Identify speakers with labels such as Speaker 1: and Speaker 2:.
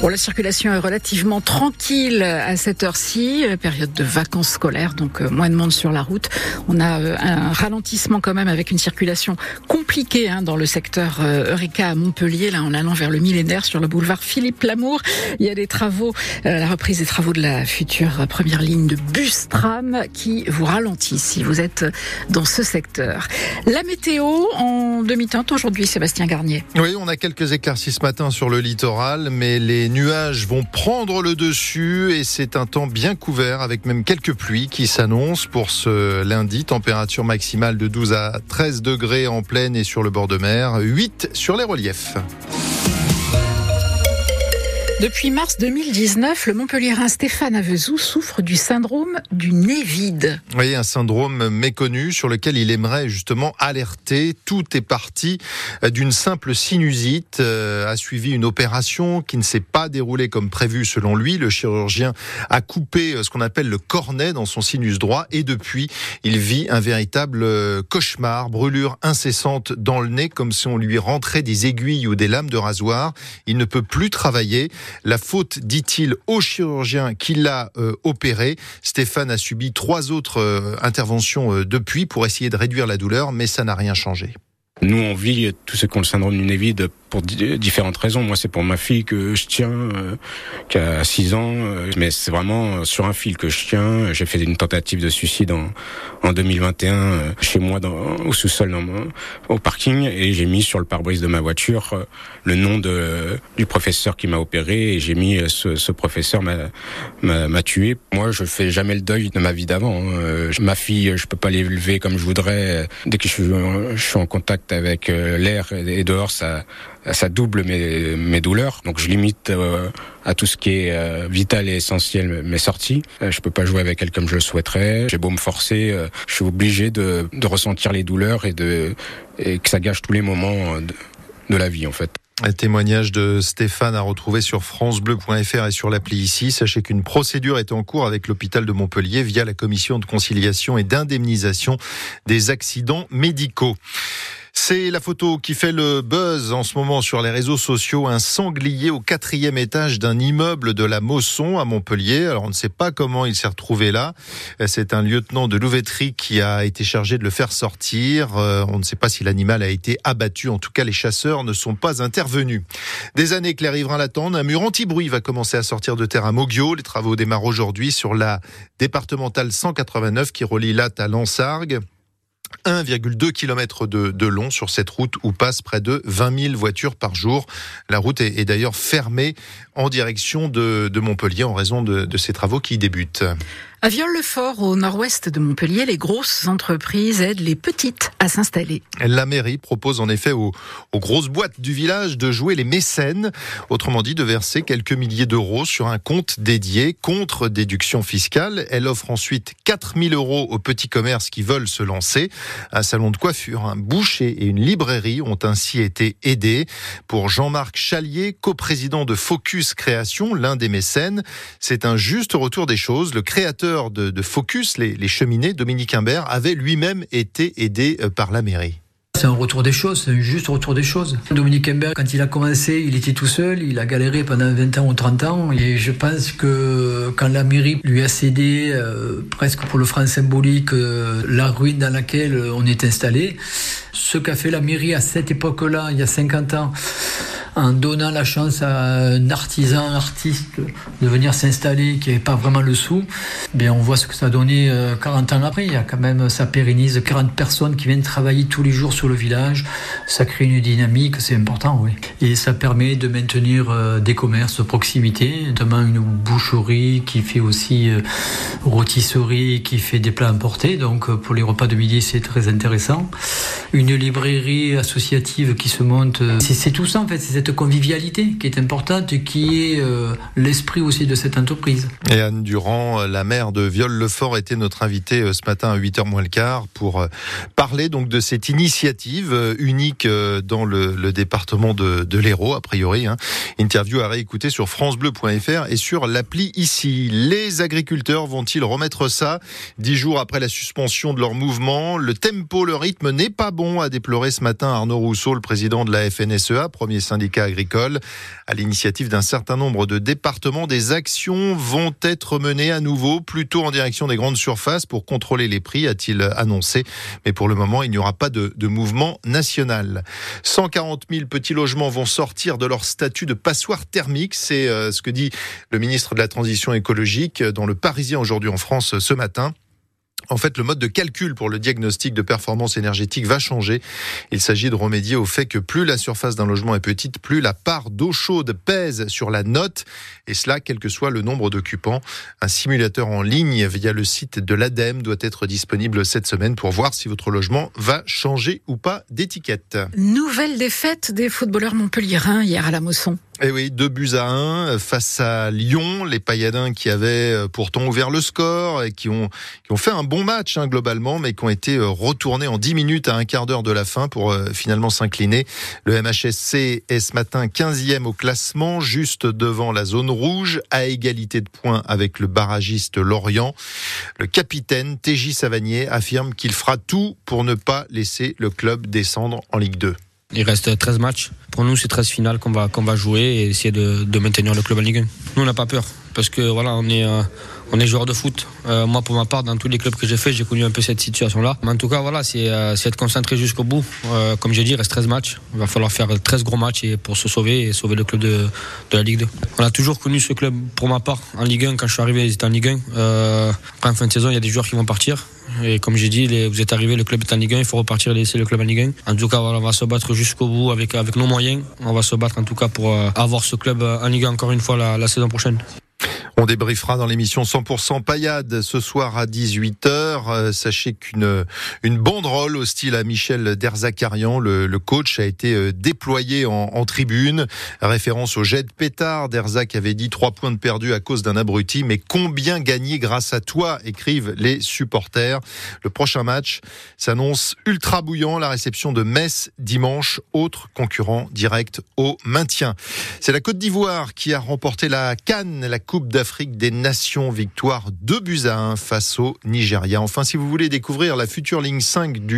Speaker 1: Bon, la circulation est relativement tranquille à cette heure-ci, période de vacances scolaires, donc euh, moins de monde sur la route. On a euh, un ralentissement quand même avec une circulation compliquée hein, dans le secteur euh, Eureka à Montpellier, là en allant vers le millénaire sur le boulevard Philippe Lamour. Il y a des travaux, la reprise des travaux de la future première ligne de bus tram qui vous ralentissent si vous êtes dans ce secteur. La météo en demi-teinte aujourd'hui, Sébastien Garnier.
Speaker 2: Oui, on a quelques éclaircies ce matin sur le littoral, mais les nuages vont prendre le dessus et c'est un temps bien couvert avec même quelques pluies qui s'annoncent pour ce lundi. Température maximale de 12 à 13 degrés en plaine et sur le bord de mer, 8 sur les reliefs.
Speaker 1: Depuis mars 2019, le Montpellierin Stéphane Avezou souffre du syndrome du nez vide.
Speaker 2: Oui, un syndrome méconnu sur lequel il aimerait justement alerter. Tout est parti d'une simple sinusite, euh, a suivi une opération qui ne s'est pas déroulée comme prévu selon lui. Le chirurgien a coupé euh, ce qu'on appelle le cornet dans son sinus droit et depuis, il vit un véritable euh, cauchemar, brûlure incessante dans le nez comme si on lui rentrait des aiguilles ou des lames de rasoir. Il ne peut plus travailler. La faute, dit-il, au chirurgien qui l'a euh, opéré. Stéphane a subi trois autres euh, interventions euh, depuis pour essayer de réduire la douleur, mais ça n'a rien changé.
Speaker 3: Nous, on vit tous ceux qui ont le syndrome du nez vide pour différentes raisons. Moi, c'est pour ma fille que je tiens, euh, qui a 6 ans, euh, mais c'est vraiment sur un fil que je tiens. J'ai fait une tentative de suicide en, en 2021 euh, chez moi dans, au sous-sol au parking et j'ai mis sur le pare-brise de ma voiture le nom de, du professeur qui m'a opéré et j'ai mis ce, ce professeur m'a tué. Moi, je fais jamais le deuil de ma vie d'avant. Hein. Ma fille, je peux pas l'élever comme je voudrais. Dès que je je suis en contact avec l'air et dehors, ça ça double mes, douleurs. Donc je limite euh, à tout ce qui est euh, vital et essentiel mes sorties. Euh, je peux pas jouer avec elle comme je le souhaiterais. J'ai beau me forcer, je suis obligé de, de, ressentir les douleurs et, de, et que ça gâche tous les moments de, de la vie en fait.
Speaker 2: Un témoignage de Stéphane à retrouver sur francebleu.fr et sur l'appli ici. Sachez qu'une procédure est en cours avec l'hôpital de Montpellier via la commission de conciliation et d'indemnisation des accidents médicaux. C'est la photo qui fait le buzz en ce moment sur les réseaux sociaux. Un sanglier au quatrième étage d'un immeuble de la Mosson à Montpellier. Alors on ne sait pas comment il s'est retrouvé là. C'est un lieutenant de louveterie qui a été chargé de le faire sortir. Euh, on ne sait pas si l'animal a été abattu. En tout cas, les chasseurs ne sont pas intervenus. Des années que les riverains l'attendent. Un mur anti-bruit va commencer à sortir de terre à Moggio. Les travaux démarrent aujourd'hui sur la départementale 189 qui relie Latte à Lansargues. 1,2 km de, de, long sur cette route où passent près de 20 000 voitures par jour. La route est, d'ailleurs fermée en direction de, de, Montpellier en raison de, de ces travaux qui débutent.
Speaker 1: À Viol-le-Fort, au nord-ouest de Montpellier, les grosses entreprises aident les petites à s'installer.
Speaker 2: La mairie propose en effet aux, aux, grosses boîtes du village de jouer les mécènes, autrement dit de verser quelques milliers d'euros sur un compte dédié contre déduction fiscale. Elle offre ensuite 4000 euros aux petits commerces qui veulent se lancer. Un salon de coiffure, un boucher et une librairie ont ainsi été aidés. Pour Jean-Marc Chalier, coprésident de Focus Création, l'un des mécènes, c'est un juste retour des choses. De, Focus, les, cheminées, Dominique Imbert, avait lui-même été aidé euh, par la mairie.
Speaker 4: C'est un retour des choses, c'est un juste retour des choses. Dominique Imbert, quand il a commencé, il était tout seul, il a galéré pendant 20 ans ou 30 ans, et je pense que quand la mairie lui a cédé, euh, presque pour le franc symbolique, euh, la ruine dans laquelle on est installé, ce qu'a fait la mairie à cette époque-là, il y a 50 ans, en donnant la chance à un artisan, un artiste de venir s'installer qui n'avait pas vraiment le sou, bien on voit ce que ça a donné 40 euh, ans après. Il y a quand même, ça pérennise 40 personnes qui viennent travailler tous les jours sur le village, ça crée une dynamique, c'est important, oui. Et ça permet de maintenir euh, des commerces de proximité, notamment une boucherie qui fait aussi euh, rôtisserie, qui fait des plats importés, donc pour les repas de midi c'est très intéressant. Une librairie associative qui se monte, c'est tout ça en fait, c'est cette convivialité qui est importante et qui est l'esprit aussi de cette entreprise.
Speaker 2: Et Anne Durand, la maire de Viol-le-Fort, était notre invitée ce matin à 8h moins le quart pour parler donc de cette initiative euh, unique euh, dans le, département de, de l'Hérault, a priori. Hein. Interview à réécouter sur francebleu.fr et sur l'appli ici. Les agriculteurs vont-ils remettre ça dix jours après la suspension de leur mouvement? Le tempo, le rythme n'est pas bon, a déploré ce matin Arnaud Rousseau, le président de la FNSEA, premier syndicat agricole. À l'initiative d'un certain nombre de départements, des actions vont être menées à nouveau, plutôt en direction des grandes surfaces pour contrôler les prix, a-t-il annoncé. Mais pour le moment, il n'y aura pas de, de mouvement national. 140 000 petits logements vont sortir de leur statut de passoire thermique. C'est euh, ce que dit le ministre de la Transition écologique dans le Parisien aujourd'hui en France ce matin. En fait, le mode de calcul pour le diagnostic de performance énergétique va changer. Il s'agit de remédier au fait que plus la surface d'un logement est petite, plus la part d'eau chaude pèse sur la note, et cela quel que soit le nombre d'occupants. Un simulateur en ligne via le site de l'ADEME doit être disponible cette semaine pour voir si votre logement va changer ou pas d'étiquette.
Speaker 1: Nouvelle défaite des footballeurs montpelliérains hier à la Mosson.
Speaker 2: Eh oui, deux buts à un face à Lyon, les Payadins qui avaient euh, pourtant ouvert le score et qui ont qui ont fait un bon match hein, globalement, mais qui ont été euh, retournés en 10 minutes à un quart d'heure de la fin pour euh, finalement s'incliner. Le MHSC est ce matin 15e au classement, juste devant la zone rouge, à égalité de points avec le barragiste Lorient. Le capitaine TJ Savanier affirme qu'il fera tout pour ne pas laisser le club descendre en Ligue 2.
Speaker 5: Il reste 13 matchs. Pour nous, c'est 13 finales qu'on va, qu'on va jouer et essayer de, de maintenir le club en Ligue 1. Nous, on n'a pas peur parce que voilà, on est, euh, on est joueur de foot. Euh, moi, pour ma part, dans tous les clubs que j'ai fait, j'ai connu un peu cette situation-là. Mais en tout cas, voilà, c'est euh, être concentré jusqu'au bout. Euh, comme j'ai dit, il reste 13 matchs. Il va falloir faire 13 gros matchs et pour se sauver et sauver le club de, de la Ligue 2. On a toujours connu ce club, pour ma part, en Ligue 1. Quand je suis arrivé, ils étaient en Ligue 1. Euh, après, en fin de saison, il y a des joueurs qui vont partir. Et comme j'ai dit, vous êtes arrivé, le club est en Ligue 1, il faut repartir et laisser le club en Ligue 1. En tout cas, on va se battre jusqu'au bout avec, avec nos moyens. On va se battre en tout cas pour avoir ce club en Ligue 1 encore une fois la saison prochaine.
Speaker 2: On débriefera dans l'émission 100% paillade ce soir à 18h. Euh, sachez qu'une une banderole au style à Michel Derzakarian, le, le coach, a été euh, déployée en, en, tribune. Référence au jet de pétard. Derzak avait dit trois points de perdu à cause d'un abruti, mais combien gagné grâce à toi, écrivent les supporters. Le prochain match s'annonce ultra bouillant. La réception de Metz dimanche, autre concurrent direct au maintien. C'est la Côte d'Ivoire qui a remporté la Cannes, la Coupe d'Afrique Afrique des Nations. Victoire 2 buts à 1 face au Nigeria. Enfin, si vous voulez découvrir la future ligne 5 du